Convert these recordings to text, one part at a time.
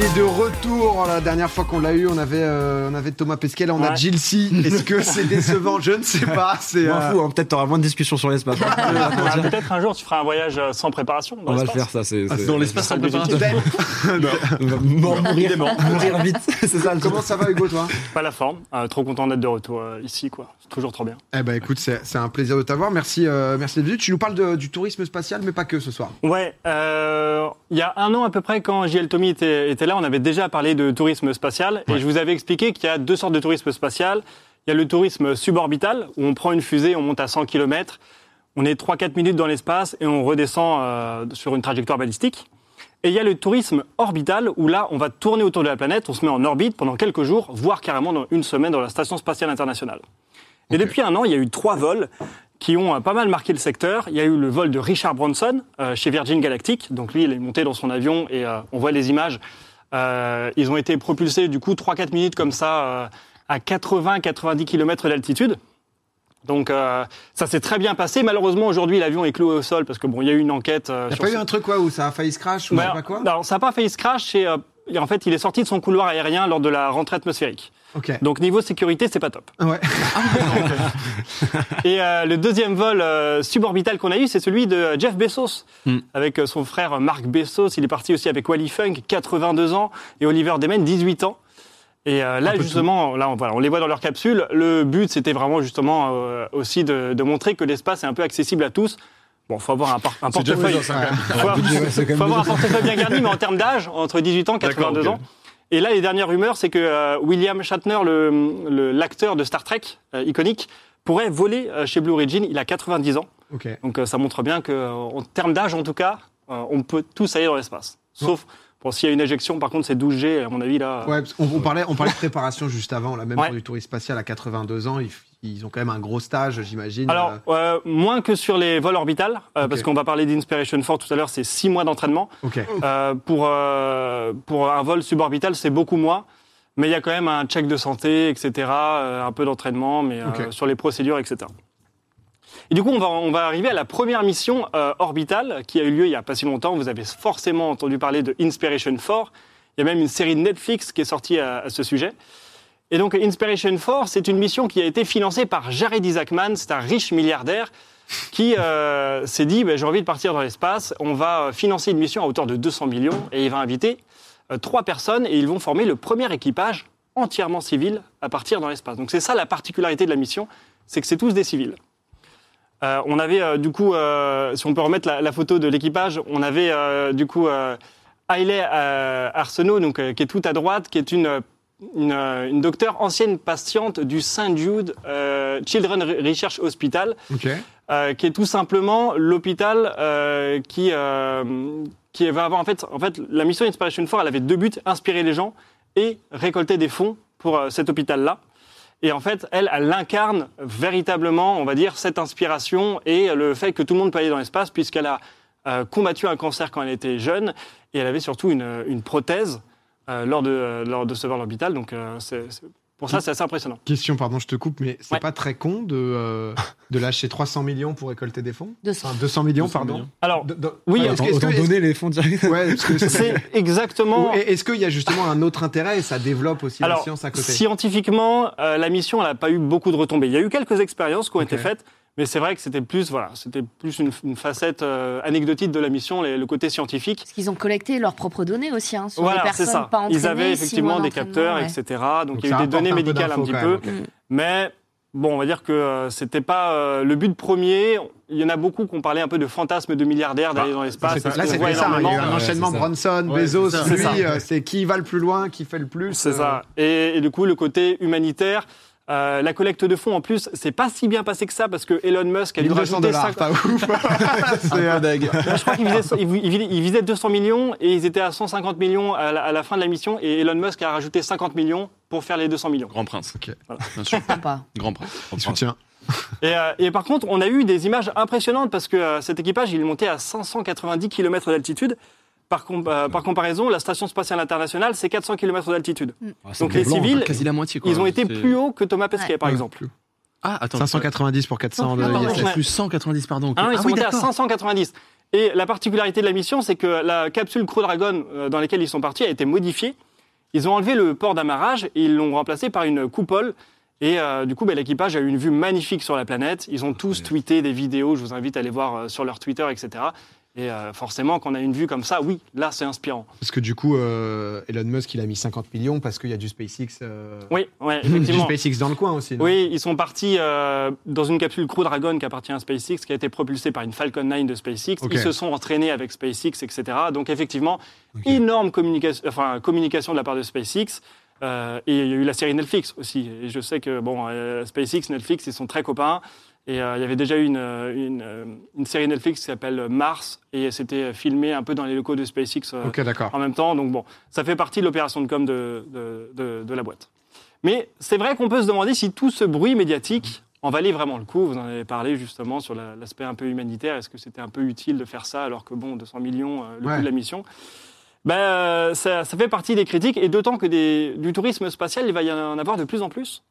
Il est de retour. La dernière fois qu'on l'a eu, on avait, euh, on avait Thomas Pesquet, là on a Ouais. Jill C. Est-ce que c'est décevant Je ne sais pas. C'est euh, fous, hein, peut-être t'auras moins de discussions sur l'espace. hein. Ah, Peut-être un jour tu feras un voyage euh, sans préparation. dans On va le faire, ça. c'est c'est- Dans l'espace ça sans préparation. On va mort- mourir, mourir vite. C'est ça. Comment ça va Hugo toi Pas la forme. Euh, trop content d'être de retour euh, ici, quoi. C'est toujours trop bien. Eh ben écoute, c'est c'est un plaisir de t'avoir. Merci, euh, merci d'être venu. Tu nous parles de- du tourisme spatial, mais pas que ce soir. Ouais, euh, il y a un an à peu près, quand JL Tommy était, était là, on avait déjà parlé de tourisme spatial. Et je vous avais expliqué qu'il y a deux sortes de tourisme spatial. Il y a le tourisme suborbital, où on prend une fusée, on monte à 100 km, on est 3-4 minutes dans l'espace et on redescend euh, sur une trajectoire balistique. Et il y a le tourisme orbital, où là, on va tourner autour de la planète, on se met en orbite pendant quelques jours, voire carrément dans une semaine dans la Station spatiale internationale. Et depuis un an, il y a eu trois vols qui ont euh, pas mal marqué le secteur. Il y a eu le vol de Richard Branson euh, chez Virgin Galactic. Donc lui, il est monté dans son avion et euh, on voit les images. Euh, ils ont été propulsés du coup 3-4 minutes comme ça euh, à 80-90 km d'altitude. Donc euh, ça s'est très bien passé. Malheureusement aujourd'hui l'avion est cloué au sol parce que bon il y a eu une enquête. euh, Y'a sur pas eu un truc quoi où ça a failli se crash ou je Bah, sais pas quoi alors, ça n'a pas failli se crash. euh, en fait il est sorti de son couloir aérien lors de la rentrée atmosphérique. Donc niveau sécurité c'est pas top. Ouais. Et euh, le deuxième vol euh, suborbital qu'on a eu, c'est celui de Jeff Bezos, Mm. avec euh, son frère Mark Bezos. Il est parti aussi avec Wally Funk, 82 ans, et Oliver Demen, 18 ans. Et euh, là, justement, là, on, voilà, on les voit dans leur capsule. Le but, c'était vraiment justement euh, aussi de, de montrer que l'espace est un peu accessible à tous. Bon, faut avoir un, un C'est déjà portefeuille. Hein, faut, avoir un portefeuille bien garni, mais en termes d'âge, entre 18 ans et 82 D'accord, ans. Et là, les dernières rumeurs, c'est que euh, William Shatner, le- le- l'acteur de Star Trek, euh, iconique, pourrait voler euh, chez Blue Origin. Il a 90 ans. Ok. Donc euh, ça montre bien que, euh, en termes d'âge en tout cas, euh, on peut tous aller dans l'espace. Sauf, bon, s'il y a une éjection, par contre, c'est 12G, à mon avis, là. Ouais, parce on, parlait, on parlait de préparation juste avant, là, même Ouais. pour du tourisme spatial à 82 ans, ils ont quand même un gros stage, j'imagine. Alors, euh, euh, moins que sur les vols orbitales, euh, parce qu'on va parler d'Inspiration 4 tout à l'heure, c'est 6 mois d'entraînement. Euh, pour, pour un vol suborbital, c'est beaucoup moins. Mais il y a quand même un check de santé, etc., un peu d'entraînement, mais sur les procédures, etc. Et du coup, on va, on va arriver à la première mission orbitale qui a eu lieu il n'y a pas si longtemps. Vous avez forcément entendu parler de Inspiration 4. Il y a même une série de Netflix qui est sortie à, à ce sujet. Et donc, Inspiration 4, c'est une mission qui a été financée par Jared Isaacman, c'est un riche milliardaire qui euh, s'est dit ben, j'ai envie de partir dans l'espace, on va euh, financer une mission à hauteur de 200 millions et il va inviter euh, trois personnes et ils vont former le premier équipage entièrement civil à partir dans l'espace. Donc c'est ça la particularité de la mission, c'est que c'est tous des civils. On avait du coup, si on peut remettre la, photo de l'équipage, on avait du coup Hailey Arsenault, donc, qui est tout à droite, qui est une, une, euh, une docteure ancienne patiente du St. Jude euh, Children Research Hospital, euh, qui est tout simplement l'hôpital euh, qui, qui va avoir en fait, en fait la mission Inspiration 4, elle avait deux buts inspirer les gens et récolter des fonds pour cet hôpital-là. Et en fait, elle, elle incarne véritablement, on va dire, cette inspiration et le fait que tout le monde peut aller dans l'espace, puisqu'elle a combattu un cancer quand elle était jeune et elle avait surtout une, une prothèse lors, de, euh, lors de ce vol orbital. Donc, euh, c'est- pour ça, c'est assez impressionnant. Question, pardon, je te coupe, mais c'est Ouais. pas très con de, euh, de lâcher 300 millions pour récolter des fonds 200. Enfin, 200 millions, 200 pardon. millions. Alors, De- de- Oui, est-ce que- est-ce- donner les fonds directs. Ouais, c'est exactement. Est-ce qu'il y a justement un autre intérêt et ça développe aussi la science à côté? scientifiquement, euh, la mission n'a pas eu beaucoup de retombées. Il y a eu quelques expériences qui ont été faites, mais c'est vrai que c'était plus, voilà, c'était plus une, une facette euh, anecdotique de la mission, les- le côté scientifique. Parce qu'ils ont collecté leurs propres données aussi, hein, sur Voilà, c'est personnes ça. pas entraînées. Ils avaient effectivement des capteurs, ouais. etc. Donc, Donc il y a eu des données médicales un petit peu. même. Mm. Mais bon, on va dire que euh, c'était pas euh, le but premier. Il y en a beaucoup qui ont parlé un peu de fantasme de milliardaires d'aller dans l'espace. Là, c'était ça. hein, Il y a eu un enchaînement. Bronson, Ouais, Bezos, c'est ça. lui, C'est euh, c'est qui va le plus loin, qui fait le plus. C'est euh, ça. Et, et du coup, le côté humanitaire. Euh, la collecte de fonds, en plus, c'est pas si bien passé que ça parce que Elon Musk a dû 1200 rajouter dollars, 5 pas ouf. C'est, Un euh, peu deg. je crois qu'ils visaient, ils vi- ils vi- ils visaient 200 millions et ils étaient à 150 millions à la, à la fin de la mission et Elon Musk a rajouté 50 millions pour faire les 200 millions. Grand prince. Ok. Bien sûr. Sympa. Grand prince. il soutient. Et, euh, et par contre, on a eu des images impressionnantes parce que euh, cet équipage, il monté à 590 km d'altitude. Par, com- euh, par comparaison, la station spatiale internationale, c'est 400 km d'altitude. Ah, c'est Donc les Blanc, civils, Quasi la moitié, quoi. ils ont été plus hauts que Thomas Pesquet, Ouais. par Ouais, exemple. Ah, attends. 590 pour 400 de Non, pardon, ISS. ouais. Plus 190, pardon. Ah non, ils Ah sont oui, montés à d'accord. 590. Et la particularité de la mission, c'est que la capsule Crew Dragon euh, dans laquelle ils sont partis a été modifiée. Ils ont enlevé le port d'amarrage et ils l'ont remplacé par une coupole. Et euh, du coup, bah, l'équipage a eu une vue magnifique sur la planète. Ils ont tous tweeté des vidéos. Je vous invite à aller voir sur leur Twitter, etc. Et euh, forcément, quand on a une vue comme ça, oui, là, c'est inspirant. Parce que du coup, euh, Elon Musk, il a mis 50 millions parce qu'il y a du SpaceX. euh, Oui, ouais, du effectivement. SpaceX dans le coin aussi. Oui, ils sont partis euh, dans une capsule Crew Dragon qui appartient à SpaceX, qui a été propulsée par une Falcon 9 de SpaceX. Ils se sont entraînés avec SpaceX, etc. Donc effectivement, énorme communication, enfin, communication de la part de SpaceX. Et il y a eu la série Netflix aussi. Et je sais que bon, SpaceX, Netflix, ils sont très copains. Et euh, il y avait déjà eu une, euh, une, euh, une série Netflix qui s'appelle Mars, et c'était filmé un peu dans les locaux de SpaceX euh, Ok, d'accord. en même temps. Donc bon, ça fait partie de l'opération de com de, de, de- de la boîte. Mais c'est vrai qu'on peut se demander si tout ce bruit médiatique en valait vraiment le coup. Vous en avez parlé justement sur la- l'aspect un peu humanitaire. Est-ce que c'était un peu utile de faire ça alors que bon, 200 millions, euh, le Ouais. coût de la mission? Ben, ça, ça fait partie des critiques, et d'autant que des- du tourisme spatial, il va y en avoir de plus en plus.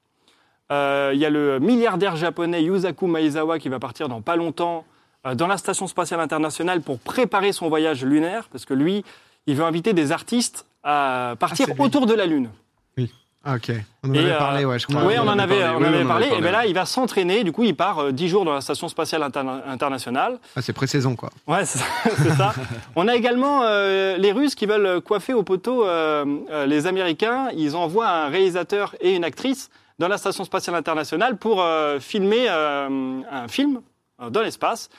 Euh, Il y a le milliardaire japonais Yusaku Maezawa qui va partir dans pas longtemps euh, dans la Station spatiale internationale pour préparer son voyage lunaire, parce que lui, il veut inviter des artistes à partir Ah, autour de la Lune. Ok. On en Et, avait euh, parlé, ouais, je crois. oui, on en en avait, on parlé, en oui, avait on en parlé. avait Et ben parlé. là, il va s'entraîner. Du coup, il part euh, 10 jours dans la Station spatiale interna- internationale. Ah, c'est pré-saison, quoi. Ouais, c'est ça. On a également euh, les Russes qui veulent coiffer au poteau euh, euh, les Américains. Ils envoient un réalisateur et une actrice dans la Station spatiale internationale pour euh, filmer euh, un film euh, dans l'espace.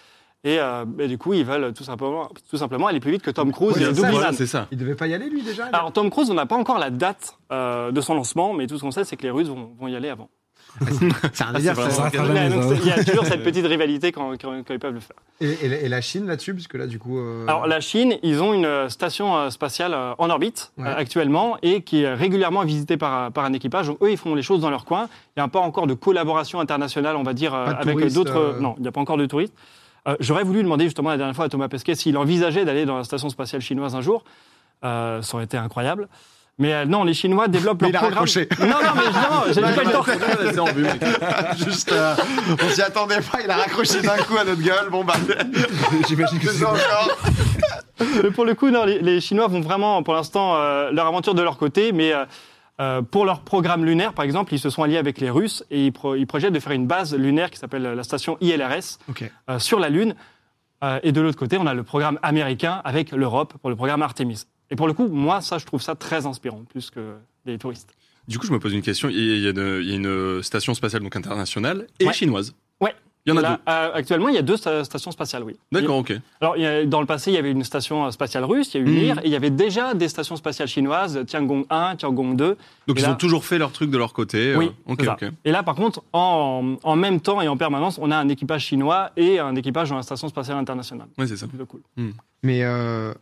Et, euh, et du coup, ils veulent tout simplement, tout simplement aller plus vite que Tom Cruise Ouais, et Liman. Voilà, c'est ça. Il devait pas y aller, lui, déjà Alors, Tom Cruise, on n'a pas encore la date euh, de son lancement, mais tout ce qu'on sait, c'est que les Russes vont, vont y aller avant. C'est un délire, c'est- il y a toujours cette petite rivalité quand, quand- quand ils peuvent le faire. Et, et la- et la Chine là-dessus, puisque là, du coup. euh, Alors, la Chine, ils ont une station spatiale en orbite Ouais. euh, actuellement et qui est régulièrement visitée par, par un équipage. Donc, eux, ils font les choses dans leur coin. Il n'y a pas encore de collaboration internationale, on va dire, avec d'autres. euh, Non, il n'y a pas encore de touristes. Euh, J'aurais voulu demander justement la dernière fois à Thomas Pesquet s'il envisageait d'aller dans la station spatiale chinoise un jour. Euh, ça aurait été incroyable. Mais euh, non, les Chinois développent Mais leur il a programme. raccroché. Non, non, mais justement, j'ai pas eu le temps. C'est en vue, mec. Juste, euh, on s'y attendait pas, il a raccroché d'un coup à notre gueule. Bon, bah. J'imagine que c'est c'est encore. Mais pour le coup, non, les, les Chinois vont vraiment, pour l'instant, euh, leur aventure de leur côté, mais euh, pour leur programme lunaire, par exemple, ils se sont alliés avec les Russes et ils, pro- ils projettent de faire une base lunaire qui s'appelle la station ILRS euh, sur la Lune. Euh, et de l'autre côté, on a le programme américain avec l'Europe pour le programme Artemis. Et pour le coup, moi, ça, je trouve ça très inspirant, plus que les touristes. Du coup, je me pose une question. Il y a, il y a une, il y a une station spatiale donc internationale et Ouais. chinoise. Ouais. Il y en a Là, deux. euh, actuellement, il y a deux sta- stations spatiales, oui. D'accord, ok. Alors, il y a- dans le passé, il y avait une station spatiale russe, il y a eu. Mir, et il y avait déjà des stations spatiales chinoises, Tiangong 1, Tiangong 2. Donc Et ils là- ont toujours fait leur truc de leur côté. Oui, euh, ok, c'est ça. ok. Et là, par contre, en, en même temps et en permanence, on a un équipage chinois et un équipage dans la station spatiale internationale. Ouais, c'est ça. C'est plutôt cool. Mais, euh,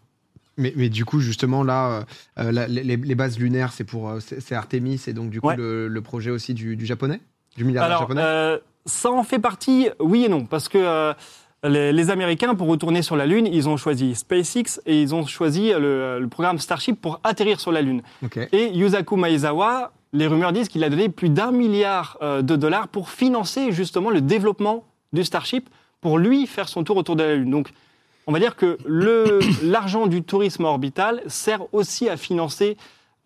mais, mais du coup, justement, là, euh, la- les, les bases lunaires, c'est pour euh, c'est c'est Artemis et donc, du coup, Ouais. le, le projet aussi du, du japonais Du milliardaire Alors, japonais? euh, ça en fait partie, oui et non, parce que euh, les, les Américains, pour retourner sur la Lune, ils ont choisi SpaceX et ils ont choisi le, le programme Starship pour atterrir sur la Lune. Et Yusaku Maezawa, les rumeurs disent qu'il a donné plus d'un milliard euh, de dollars pour financer justement le développement du Starship, pour lui faire son tour autour de la Lune. Donc, on va dire que l'argent du tourisme orbital sert aussi à financer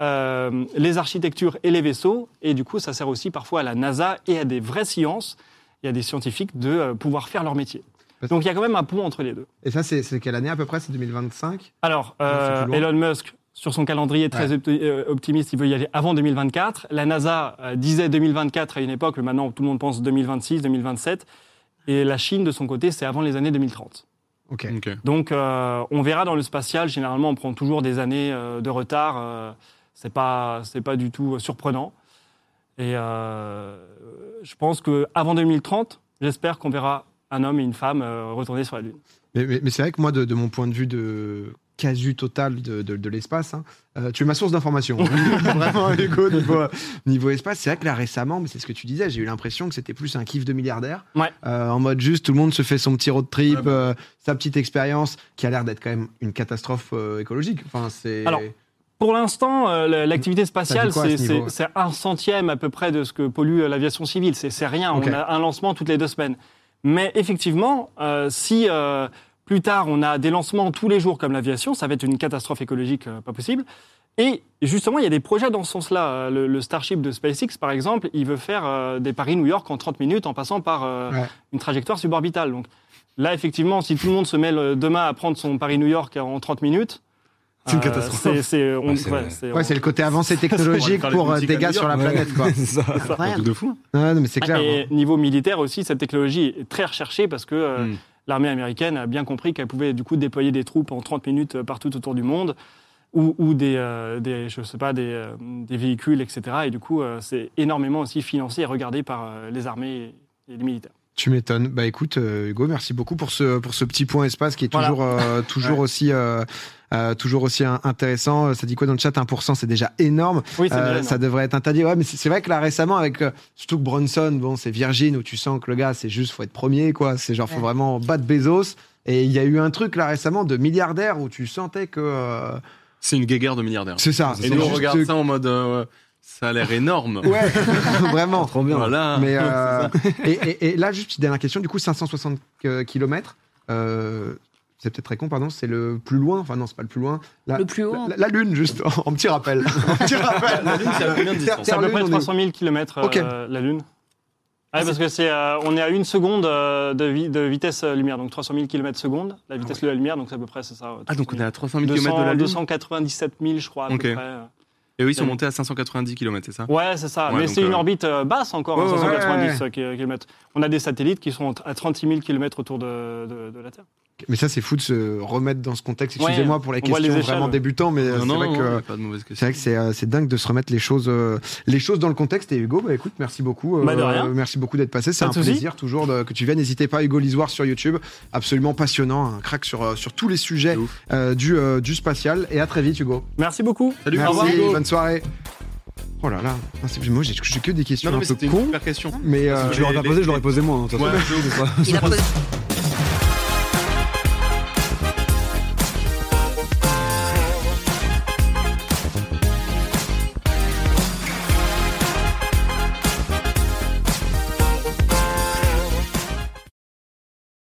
euh, les architectures et les vaisseaux, et du coup, ça sert aussi parfois à la NASA et à des vraies sciences, et à des scientifiques de euh, pouvoir faire leur métier. Parce- Donc, il y a quand même un pont entre les deux. Et ça, c'est quelle année à peu près? C'est 2025 Alors, euh. Elon Musk, sur son calendrier très euh, optimiste, il veut y aller avant 2024. La NASA disait 2024 à une époque, mais maintenant tout le monde pense 2026, 2027. Et la Chine, de son côté, c'est avant les années 2030. Ok. Donc, euh, on verra dans le spatial. Généralement, on prend toujours des années euh, de retard. Euh, c'est pas, c'est pas du tout euh, surprenant. Et euh, je pense que avant 2030, j'espère qu'on verra un homme et une femme euh, retourner sur la Lune. Mais, mais- mais c'est vrai que moi, de, de mon point de vue de casu total de, de- de l'espace, hein, euh, tu es ma source d'information. Vraiment, Hugo, niveau, niveau espace. C'est vrai que là, récemment, mais c'est ce que tu disais, j'ai eu l'impression que c'était plus un kiff de milliardaire. Ouais. Euh, en mode juste, tout le monde se fait son petit road trip, euh, sa petite expérience, qui a l'air d'être quand même une catastrophe écologique. Enfin, c'est. Alors, Pour l'instant, euh, la- l'activité spatiale, c'est- ce un centième à peu près de ce que pollue euh, l'aviation civile. C'est rien. On a un lancement toutes les deux semaines. Mais effectivement, euh, si euh, Plus tard, on a des lancements tous les jours comme l'aviation. Ça va être une catastrophe écologique pas possible. Et justement, il y a des projets dans ce sens-là. Le, le Starship de SpaceX, par exemple, il veut faire des Paris-New York en 30 minutes en passant par Ouais. une trajectoire suborbitale. Donc là, effectivement, si tout le monde se met le- demain à prendre son Paris-New York en 30 minutes, C'est une euh, catastrophe. c'est- c'est- on- Ouais, c'est ouais, vrai. c'est- Ouais, c'est le côté avancé technologique pour euh, des New sur la planète, quoi. c'est ça. Un truc de fou. Ouais, non, mais c'est clair. Et niveau militaire aussi, cette technologie est très recherchée parce que euh, Mm. l'armée américaine a bien compris qu'elle pouvait du coup déployer des troupes en 30 minutes partout autour du monde ou, ou des, euh, des, je sais pas, des, euh, des véhicules, etc. Et du coup, euh, c'est énormément aussi financé et regardé par euh, les armées et les militaires. Tu m'étonnes. Bah écoute, euh, Hugo, merci beaucoup pour ce, pour ce petit point espace qui est Voilà. toujours, euh, toujours, Ouais. aussi, euh, euh, toujours aussi in- intéressant. Ça dit quoi dans le chat? 1%, c'est déjà énorme. Oui, c'est Euh, déjà énorme. ça devrait être interdit. Ouais, mais c'est vrai que là récemment, avec euh, surtout que Bronson, bon, c'est Virgin où tu sens que le gars, c'est juste faut être premier, quoi. C'est genre faut Ouais. vraiment battre Bezos. Et il y a eu un truc là récemment de milliardaire où tu sentais que euh, C'est une guéguerre de milliardaires. c'est ça. Et nous, on regarde que- ça en mode. Euh, ça a l'air énorme. Ouais, vraiment. Trop bien. Voilà. Mais euh, et, et- et là, juste petite dernière question. Du coup, 560 km. Euh, c'est peut-être très con, pardon. C'est le plus loin. Enfin non, c'est pas le plus loin. La, Le plus haut. La, la Lune, juste en, petit rappel. En petit rappel. La Lune, c'est à combien de distance C'est à peu près on est- 300 000 km Ok. la Lune. Ouais, parce que c'est, euh, on est à une seconde euh, de, vi- de vitesse euh, lumière, donc 300 000 km seconde, la vitesse de la lumière, donc c'est à peu près c'est ça. Ah, donc on est à 300 000 200, km de la Lune 297 000, je crois, à Ok. peu près. Et eux, ils sont montés à 590 km, c'est ça? Ouais, c'est ça. Ouais, Mais c'est une euh, orbite euh, basse encore, ouais, 590 km. On a des satellites qui sont à 36 000 km autour de, de- de la Terre. Mais ça, c'est fou de se remettre dans ce contexte. Ouais, Excusez-moi pour les les questions échelles, vraiment ouais. débutants, mais euh, c'est vrai que c'est euh, c'est dingue de se remettre les choses euh, les choses dans le contexte. Et Hugo, bah écoute, merci beaucoup. euh, Bah, de rien. merci beaucoup d'être passé. C'est un plaisir toujours de- que tu viennes. N'hésitez pas, Hugo Lisoire sur YouTube, absolument passionnant, un crack sur sur tous les sujets euh, du euh, du spatial. Et à très vite, Hugo. Merci beaucoup. Salut, Au Merci, revoir, Hugo. bonne soirée. Oh là là, Ah, moi j'ai que des questions Non, non, un mais peu super question. mais euh, Si tu l'aurais pas posé, je l'aurais posé moi. hein. Ouais. Il a posé-